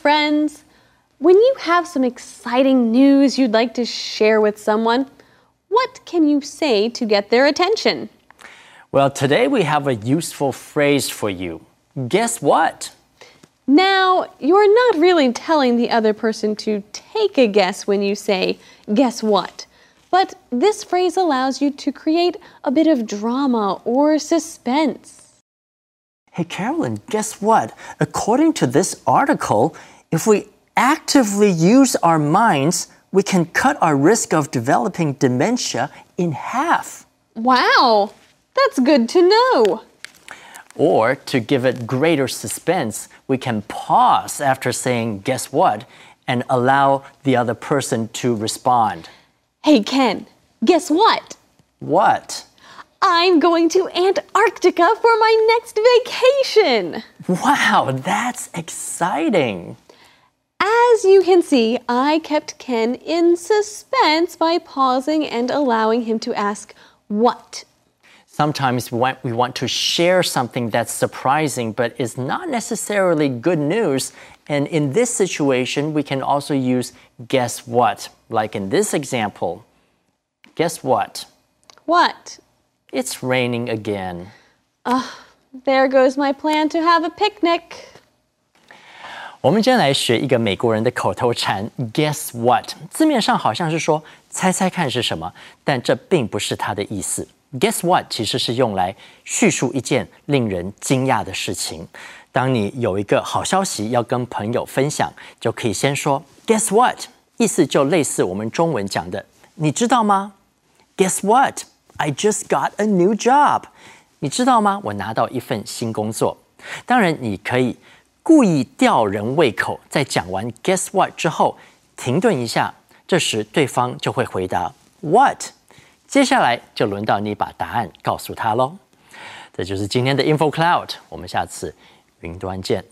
friends. When you have some exciting news you'd like to share with someone, what can you say to get their attention? Well, today we have a useful phrase for you. Guess what? Now, you're not really telling the other person to take a guess when you say, guess what? But this phrase allows you to create a bit of drama or suspense. Hey, Carolyn, guess what? According to this article, if we actively use our minds, we can cut our risk of developing dementia in half. Wow, that's good to know. Or to give it greater suspense, we can pause after saying, guess what? and allow the other person to respond. Hey, Ken, guess what? What? I'm going to Antarctica for my next vacation. Wow, that's exciting. As you can see, I kept Ken in suspense by pausing and allowing him to ask what. Sometimes we want, to share something that's surprising but is not necessarily good news. And in this situation, we can also use guess what. Like in this example, guess what? What? It's raining again. Uh, there goes my plan to have a picnic. 我们今天来学一个美国人的口头禅，Guess what？字面上好像是说猜猜看是什么，但这并不是它的意思。Guess what？其实是用来叙述一件令人惊讶的事情。当你有一个好消息要跟朋友分享，就可以先说 Guess what？意思就类似我们中文讲的，你知道吗？Guess what？I just got a new job。你知道吗？我拿到一份新工作。当然，你可以。故意吊人胃口，在讲完 Guess what 之后停顿一下，这时对方就会回答 What，接下来就轮到你把答案告诉他喽。这就是今天的 Info Cloud，我们下次云端见。